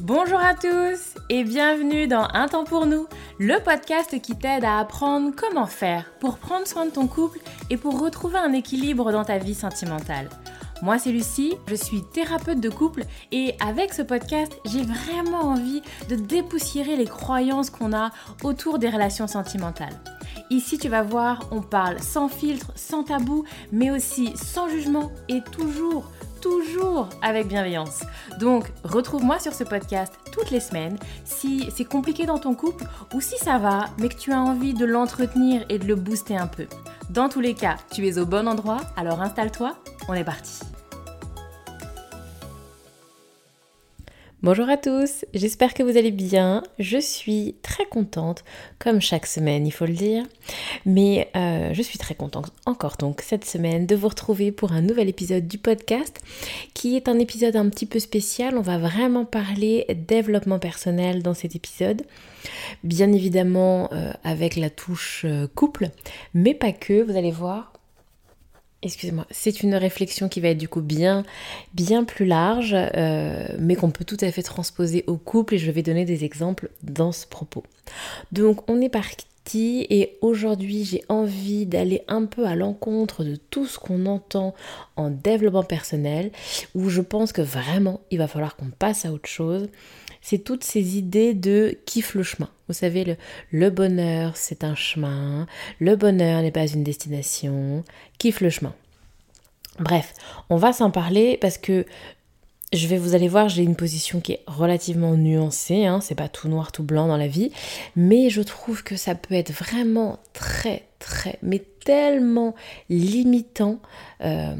Bonjour à tous et bienvenue dans Un temps pour nous, le podcast qui t'aide à apprendre comment faire pour prendre soin de ton couple et pour retrouver un équilibre dans ta vie sentimentale. Moi c'est Lucie, je suis thérapeute de couple et avec ce podcast j'ai vraiment envie de dépoussiérer les croyances qu'on a autour des relations sentimentales. Ici tu vas voir, on parle sans filtre, sans tabou, mais aussi sans jugement et toujours toujours avec bienveillance. Donc, retrouve-moi sur ce podcast toutes les semaines si c'est compliqué dans ton couple ou si ça va, mais que tu as envie de l'entretenir et de le booster un peu. Dans tous les cas, tu es au bon endroit, alors installe-toi, on est parti. Bonjour à tous, j'espère que vous allez bien. Je suis très contente, comme chaque semaine, il faut le dire. Mais euh, je suis très contente encore donc cette semaine de vous retrouver pour un nouvel épisode du podcast qui est un épisode un petit peu spécial. On va vraiment parler développement personnel dans cet épisode. Bien évidemment euh, avec la touche euh, couple, mais pas que, vous allez voir excusez-moi, c'est une réflexion qui va être du coup bien, plus large, euh, mais qu'on peut tout à fait transposer au couple et je vais donner des exemples dans ce propos. Donc on est parti et aujourd'hui j'ai envie d'aller un peu à l'encontre de tout ce qu'on entend en développement personnel, où je pense que vraiment il va falloir qu'on passe à autre chose. C'est toutes ces idées de kiffe le chemin. Vous savez, le, le bonheur, c'est un chemin. Le bonheur n'est pas une destination. Kiffe le chemin. Bref, on va s'en parler parce que je vais, vous allez voir, j'ai une position qui est relativement nuancée, hein, c'est pas tout noir, tout blanc dans la vie, mais je trouve que ça peut être vraiment très, très, mais tellement limitant euh,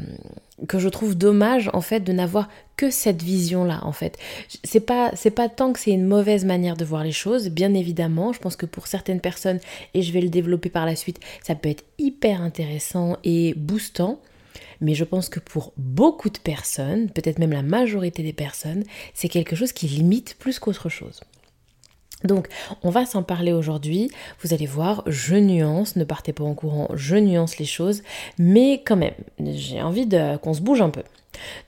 que je trouve dommage en fait de n'avoir que cette vision-là en fait. C'est pas tant que c'est une mauvaise manière de voir les choses, bien évidemment, je pense que pour certaines personnes, et je vais le développer par la suite, ça peut être hyper intéressant et boostant. Mais je pense que pour beaucoup de personnes, peut-être même la majorité des personnes, c'est quelque chose qui limite plus qu'autre chose. Donc, on va s'en parler aujourd'hui. Vous allez voir, je nuance, ne partez pas en courant, je nuance les choses, mais quand même, j'ai envie qu'on se bouge un peu.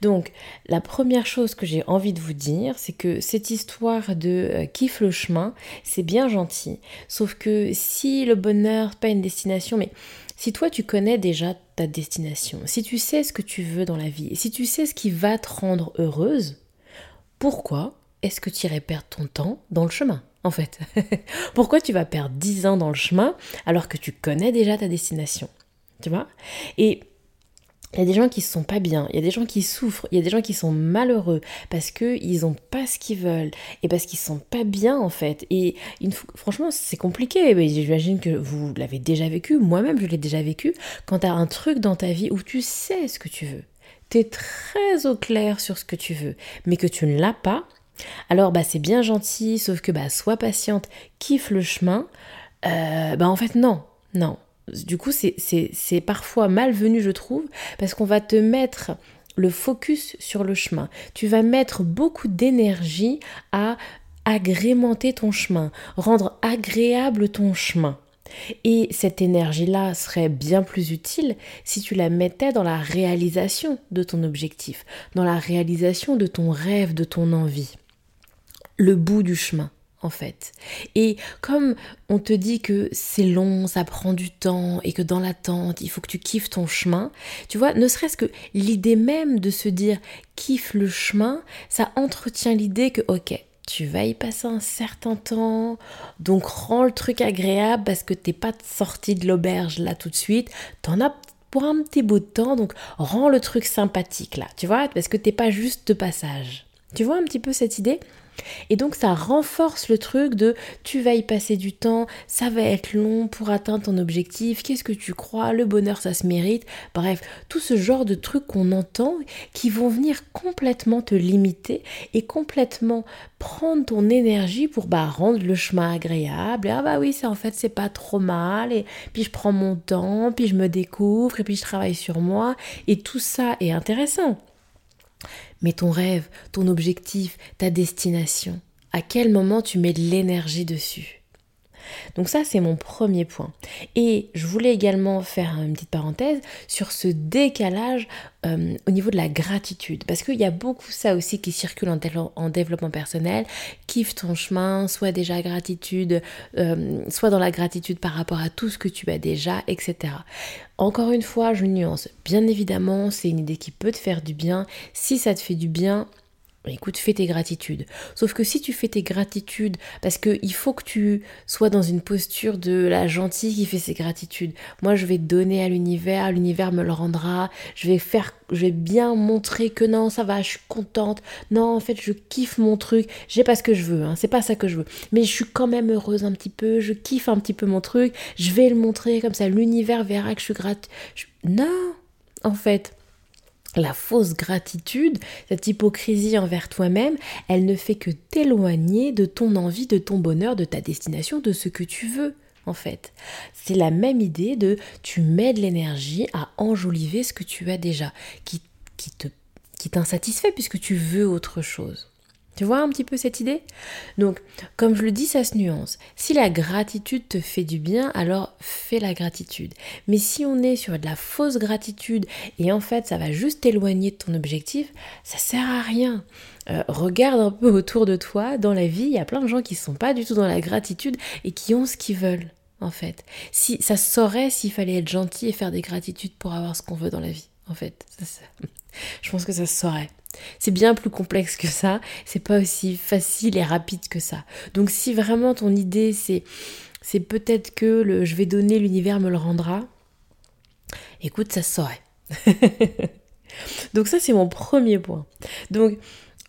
Donc, la première chose que j'ai envie de vous dire, c'est que cette histoire de euh, kiffe le chemin, c'est bien gentil. Sauf que si le bonheur, pas une destination, mais si toi tu connais déjà ta destination, si tu sais ce que tu veux dans la vie, si tu sais ce qui va te rendre heureuse, pourquoi est-ce que tu irais perdre ton temps dans le chemin en fait Pourquoi tu vas perdre 10 ans dans le chemin alors que tu connais déjà ta destination Tu vois? Et il y a des gens qui se sont pas bien, il y a des gens qui souffrent, il y a des gens qui sont malheureux parce qu'ils n'ont pas ce qu'ils veulent et parce qu'ils sont pas bien en fait. Et franchement, c'est compliqué. J'imagine que vous l'avez déjà vécu, moi-même je l'ai déjà vécu. Quand tu as un truc dans ta vie où tu sais ce que tu veux, tu es très au clair sur ce que tu veux, mais que tu ne l'as pas, alors bah c'est bien gentil, sauf que bah sois patiente, kiffe le chemin. Euh, bah en fait non, non, du coup, c'est parfois malvenu, je trouve, parce qu'on va te mettre le focus sur le chemin. Tu vas mettre beaucoup d'énergie à agrémenter ton chemin, rendre agréable ton chemin. Et cette énergie-là serait bien plus utile si tu la mettais dans la réalisation de ton objectif, dans la réalisation de ton rêve, de ton envie. Le bout du chemin en fait. Et comme on te dit que c'est long, ça prend du temps et que dans l'attente, il faut que tu kiffes ton chemin, tu vois, ne serait-ce que l'idée même de se dire kiffe le chemin, ça entretient l'idée que ok, tu vas y passer un certain temps, donc rends le truc agréable parce que t'es pas sorti de l'auberge là tout de suite, t'en as pour un petit bout de temps, donc rends le truc sympathique là, tu vois, parce que t'es pas juste de passage. Tu vois un petit peu cette idée? Et donc ça renforce le truc de tu vas y passer du temps, ça va être long pour atteindre ton objectif, qu'est-ce que tu crois, le bonheur ça se mérite, bref, tout ce genre de trucs qu'on entend qui vont venir complètement te limiter et complètement prendre ton énergie pour bah, rendre le chemin agréable. Et, ah bah oui, c'est en fait c'est pas trop mal et puis je prends mon temps, puis je me découvre et puis je travaille sur moi et tout ça est intéressant. Mais ton rêve, ton objectif, ta destination, à quel moment tu mets de l'énergie dessus? Donc ça, c'est mon premier point. Et je voulais également faire une petite parenthèse sur ce décalage euh, au niveau de la gratitude. Parce qu'il y a beaucoup ça aussi qui circule en, développement personnel. Kiffe ton chemin, soit déjà gratitude, euh, soit dans la gratitude par rapport à tout ce que tu as déjà, etc. Encore une fois, je nuance. Bien évidemment, c'est une idée qui peut te faire du bien. Si ça te fait du bien, écoute, fais tes gratitudes. Sauf que si tu fais tes gratitudes, parce qu'il faut que tu sois dans une posture de la gentille qui fait ses gratitudes. Moi, je vais donner à l'univers, l'univers me le rendra. Je vais faire, je vais bien montrer que non, ça va, je suis contente. Non, en fait, je kiffe mon truc. J'ai pas ce que je veux, hein, c'est pas ça que je veux. Mais je suis quand même heureuse un petit peu. Je kiffe un petit peu mon truc. Je vais le montrer comme ça. L'univers verra que je suis grate. Non, en fait la fausse gratitude, cette hypocrisie envers toi-même, elle ne fait que t'éloigner de ton envie, de ton bonheur, de ta destination, de ce que tu veux en fait. C'est la même idée de tu mets de l'énergie à enjoliver ce que tu as déjà, qui, qui qui t'insatisfait puisque tu veux autre chose. Tu vois un petit peu cette idée? Donc, comme je le dis, ça se nuance. Si la gratitude te fait du bien, alors fais la gratitude. Mais si on est sur de la fausse gratitude et en fait ça va juste t'éloigner de ton objectif, ça sert à rien. Euh, regarde un peu autour de toi, dans la vie, il y a plein de gens qui ne sont pas du tout dans la gratitude et qui ont ce qu'ils veulent, en fait. Si ça saurait s'il fallait être gentil et faire des gratitudes pour avoir ce qu'on veut dans la vie, en fait. je pense que ça saurait. C'est bien plus complexe que ça, c'est pas aussi facile et rapide que ça. Donc si vraiment ton idée c'est c'est peut-être que le je vais donner l'univers me le rendra, écoute, ça se saurait. Donc ça c'est mon premier point. Donc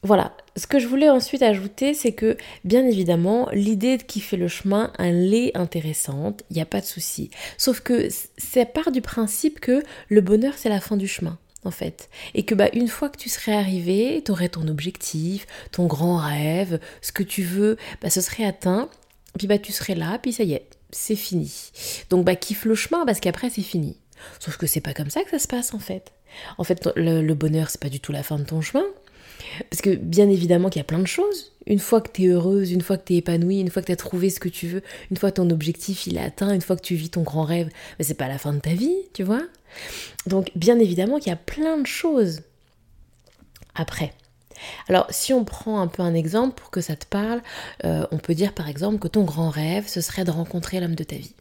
voilà, ce que je voulais ensuite ajouter, c'est que bien évidemment, l'idée qui fait le chemin, elle est intéressante, il n'y a pas de souci. Sauf que ça part du principe que le bonheur, c'est la fin du chemin en fait. Et que bah, une fois que tu serais arrivé, tu aurais ton objectif, ton grand rêve, ce que tu veux, bah, ce serait atteint. Puis bah, tu serais là, puis ça y est, c'est fini. Donc bah, kiffe le chemin parce qu'après c'est fini. Sauf que c'est pas comme ça que ça se passe en fait. En fait, le, bonheur, c'est pas du tout la fin de ton chemin. Parce que bien évidemment qu'il y a plein de choses. Une fois que tu es heureuse, une fois que tu es épanouie, une fois que tu as trouvé ce que tu veux, une fois ton objectif il est atteint, une fois que tu vis ton grand rêve, mais c'est pas la fin de ta vie, tu vois. Donc bien évidemment qu'il y a plein de choses après. Alors si on prend un peu un exemple pour que ça te parle, euh, on peut dire par exemple que ton grand rêve, ce serait de rencontrer l'homme de ta vie.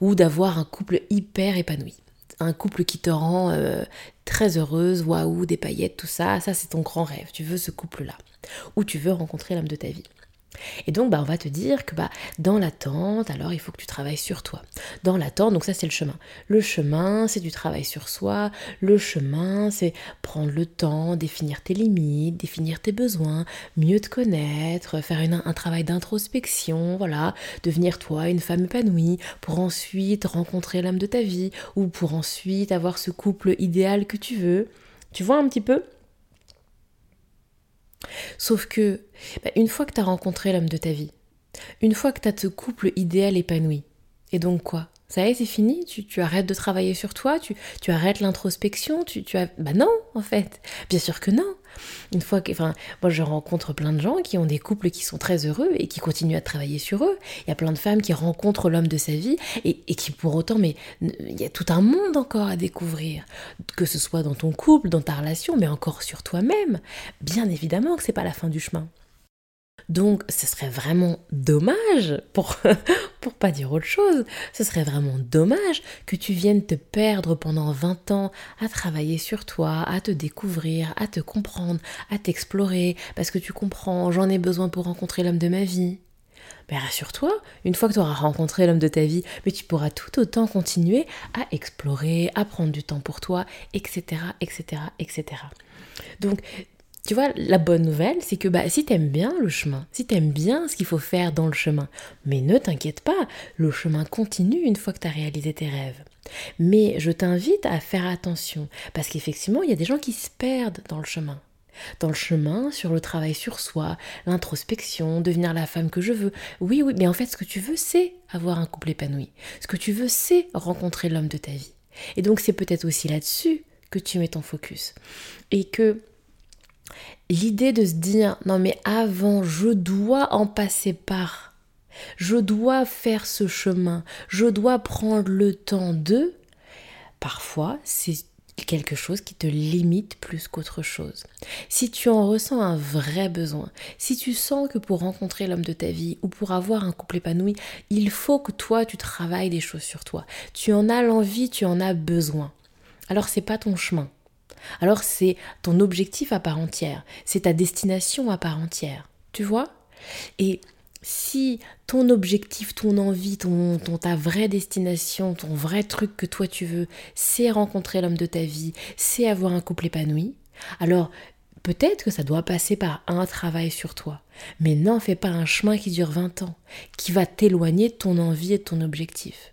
Ou d'avoir un couple hyper épanoui un couple qui te rend euh, très heureuse, waouh, des paillettes, tout ça, ça c'est ton grand rêve, tu veux ce couple-là. Ou tu veux rencontrer l'homme de ta vie. Et donc, bah, on va te dire que bah, dans l'attente, alors il faut que tu travailles sur toi. Dans l'attente, donc ça c'est le chemin. Le chemin, c'est du travail sur soi. Le chemin, c'est prendre le temps, définir tes limites, définir tes besoins, mieux te connaître, faire un travail d'introspection, voilà, devenir toi une femme épanouie, pour ensuite rencontrer l'âme de ta vie, ou pour ensuite avoir ce couple idéal que tu veux. Tu vois un petit peu? Sauf que, bah, une fois que tu as rencontré l'homme de ta vie, une fois que tu as ce couple idéal épanoui, et donc quoi? Ça y est, c'est fini, tu, arrêtes de travailler sur toi, tu, arrêtes l'introspection, tu, tu as... Bah non, en fait. Bien sûr que non. Une fois que... Enfin, moi, je rencontre plein de gens qui ont des couples qui sont très heureux et qui continuent à travailler sur eux. Il y a plein de femmes qui rencontrent l'homme de sa vie et, et qui, pour autant, mais il y a tout un monde encore à découvrir. Que ce soit dans ton couple, dans ta relation, mais encore sur toi-même. Bien évidemment que c'est pas la fin du chemin. Donc ce serait vraiment dommage, pour, pour pas dire autre chose, ce serait vraiment dommage que tu viennes te perdre pendant 20 ans à travailler sur toi, à te découvrir, à te comprendre, à t'explorer, parce que tu comprends, j'en ai besoin pour rencontrer l'homme de ma vie. Mais rassure-toi, une fois que tu auras rencontré l'homme de ta vie, mais tu pourras tout autant continuer à explorer, à prendre du temps pour toi, etc., etc., etc. Donc, tu vois, la bonne nouvelle, c'est que bah, si t'aimes bien le chemin, si t'aimes bien ce qu'il faut faire dans le chemin, mais ne t'inquiète pas, le chemin continue une fois que tu as réalisé tes rêves. Mais je t'invite à faire attention, parce qu'effectivement, il y a des gens qui se perdent dans le chemin. Dans le chemin, sur le travail sur soi, l'introspection, devenir la femme que je veux. Oui, oui, mais en fait, ce que tu veux, c'est avoir un couple épanoui. Ce que tu veux, c'est rencontrer l'homme de ta vie. Et donc, c'est peut-être aussi là-dessus que tu mets ton focus. Et que L'idée de se dire non mais avant je dois en passer par Je dois faire ce chemin, je dois prendre le temps de... Parfois, c'est quelque chose qui te limite plus qu'autre chose. Si tu en ressens un vrai besoin, si tu sens que pour rencontrer l'homme de ta vie ou pour avoir un couple épanoui, il faut que toi tu travailles des choses sur toi. Tu en as l'envie, tu en as besoin. Alors c'est pas ton chemin. Alors c'est ton objectif à part entière, c'est ta destination à part entière. Tu vois? Et si ton objectif, ton envie, ton, ta vraie destination, ton vrai truc que toi tu veux, c'est rencontrer l'homme de ta vie, c'est avoir un couple épanoui, alors peut-être que ça doit passer par un travail sur toi. Mais n'en fais pas un chemin qui dure 20 ans, qui va t'éloigner de ton envie et ton objectif.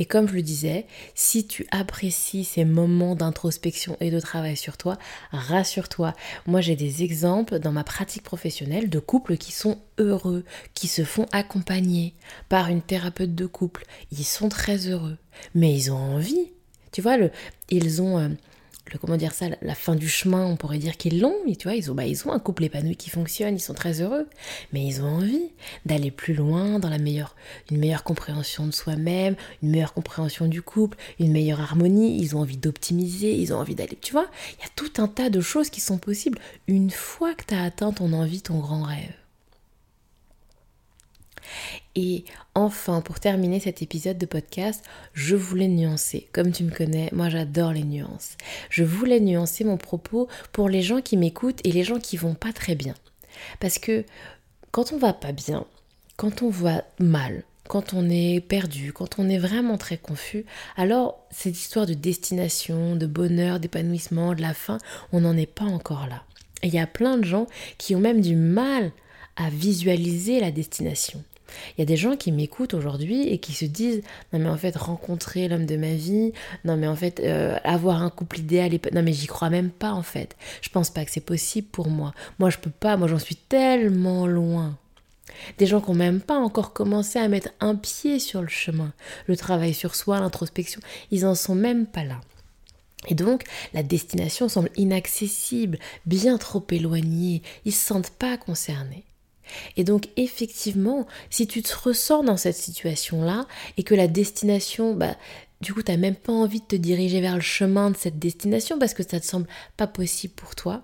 Et comme je le disais, si tu apprécies ces moments d'introspection et de travail sur toi, rassure-toi. Moi, j'ai des exemples dans ma pratique professionnelle de couples qui sont heureux, qui se font accompagner par une thérapeute de couple. Ils sont très heureux, mais ils ont envie. Tu vois, le, ils ont euh, comment dire ça, la fin du chemin, on pourrait dire qu'ils l'ont, tu vois, ils ont, bah, ils ont un couple épanoui qui fonctionne, ils sont très heureux, mais ils ont envie d'aller plus loin dans la meilleure, une meilleure compréhension de soi-même, une meilleure compréhension du couple, une meilleure harmonie, ils ont envie d'optimiser, ils ont envie d'aller, tu vois, il y a tout un tas de choses qui sont possibles une fois que tu as atteint ton envie, ton grand rêve. Et enfin, pour terminer cet épisode de podcast, je voulais nuancer. Comme tu me connais, moi j'adore les nuances. Je voulais nuancer mon propos pour les gens qui m'écoutent et les gens qui vont pas très bien. Parce que quand on va pas bien, quand on va mal, quand on est perdu, quand on est vraiment très confus, alors cette histoire de destination, de bonheur, d'épanouissement, de la fin, on n'en est pas encore là. Et il y a plein de gens qui ont même du mal à visualiser la destination. Il y a des gens qui m'écoutent aujourd'hui et qui se disent non mais en fait rencontrer l'homme de ma vie, non mais en fait euh, avoir un couple idéal, non mais j'y crois même pas en fait. Je pense pas que c'est possible pour moi. Moi je peux pas, moi j'en suis tellement loin. Des gens qui n'ont même pas encore commencé à mettre un pied sur le chemin. Le travail sur soi, l'introspection, ils en sont même pas là. Et donc, la destination semble inaccessible, bien trop éloignée, ils se sentent pas concernés. Et donc effectivement, si tu te ressens dans cette situation-là et que la destination, bah, du coup, tu n'as même pas envie de te diriger vers le chemin de cette destination parce que ça te semble pas possible pour toi,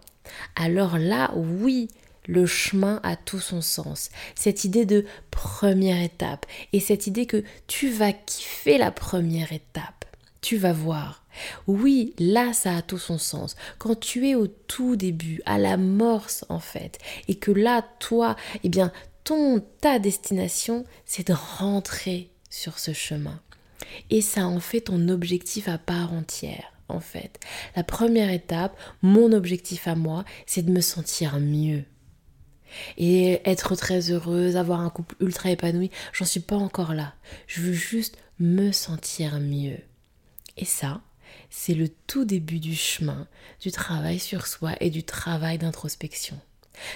alors là, oui, le chemin a tout son sens. Cette idée de première étape et cette idée que tu vas kiffer la première étape, tu vas voir. Oui, là, ça a tout son sens. Quand tu es au tout début, à l'amorce en fait, et que là, toi, eh bien, ton, ta destination, c'est de rentrer sur ce chemin. Et ça en fait ton objectif à part entière, en fait. La première étape, mon objectif à moi, c'est de me sentir mieux. Et être très heureuse, avoir un couple ultra épanoui, j'en suis pas encore là. Je veux juste me sentir mieux. Et ça, c'est le tout début du chemin, du travail sur soi et du travail d'introspection.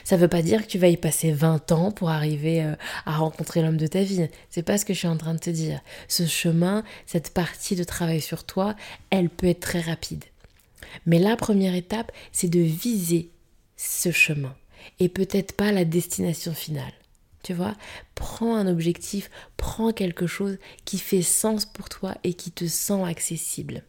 Ça ne veut pas dire que tu vas y passer 20 ans pour arriver euh, à rencontrer l'homme de ta vie. C'est pas ce que je suis en train de te dire. Ce chemin, cette partie de travail sur toi, elle peut être très rapide. Mais la première étape, c'est de viser ce chemin et peut-être pas la destination finale. Tu vois, prends un objectif, prends quelque chose qui fait sens pour toi et qui te sent accessible.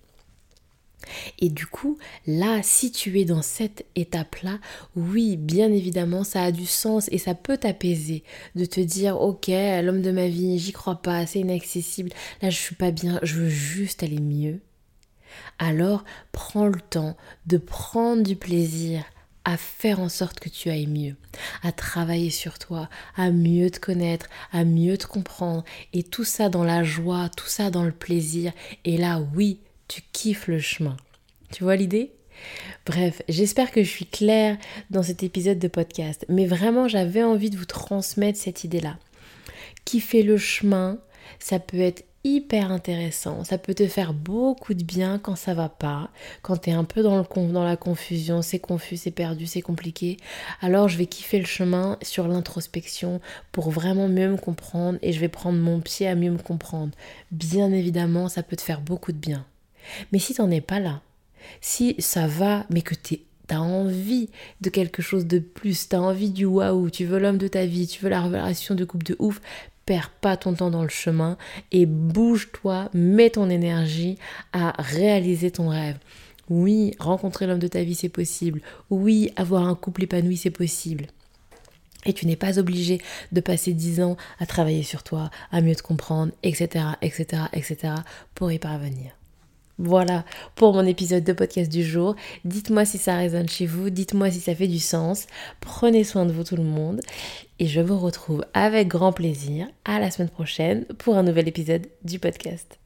Et du coup, là, si tu es dans cette étape-là, oui, bien évidemment, ça a du sens et ça peut t'apaiser de te dire, ok, l'homme de ma vie, j'y crois pas, c'est inaccessible, là, je suis pas bien, je veux juste aller mieux. Alors, prends le temps de prendre du plaisir à faire en sorte que tu ailles mieux, à travailler sur toi, à mieux te connaître, à mieux te comprendre, et tout ça dans la joie, tout ça dans le plaisir, et là, oui, tu kiffes le chemin. Tu vois l'idée? Bref, j'espère que je suis claire dans cet épisode de podcast, mais vraiment j'avais envie de vous transmettre cette idée-là. Kiffer le chemin, ça peut être hyper intéressant, ça peut te faire beaucoup de bien quand ça va pas, quand tu es un peu dans, le, dans la confusion, c'est confus, c'est perdu, c'est compliqué. Alors je vais kiffer le chemin sur l'introspection pour vraiment mieux me comprendre et je vais prendre mon pied à mieux me comprendre. Bien évidemment, ça peut te faire beaucoup de bien. Mais si t'en es pas là, si ça va, mais que tu es tu as envie de quelque chose de plus, tu as envie du waouh, tu veux l'homme de ta vie, tu veux la relation de couple de ouf, perds pas ton temps dans le chemin et bouge-toi, mets ton énergie à réaliser ton rêve. Oui, rencontrer l'homme de ta vie, c'est possible. Oui, avoir un couple épanoui, c'est possible. Et tu n'es pas obligé de passer 10 ans à travailler sur toi, à mieux te comprendre, etc., etc., etc., pour y parvenir. Voilà pour mon épisode de podcast du jour. Dites-moi si ça résonne chez vous, dites-moi si ça fait du sens. Prenez soin de vous tout le monde et je vous retrouve avec grand plaisir à la semaine prochaine pour un nouvel épisode du podcast.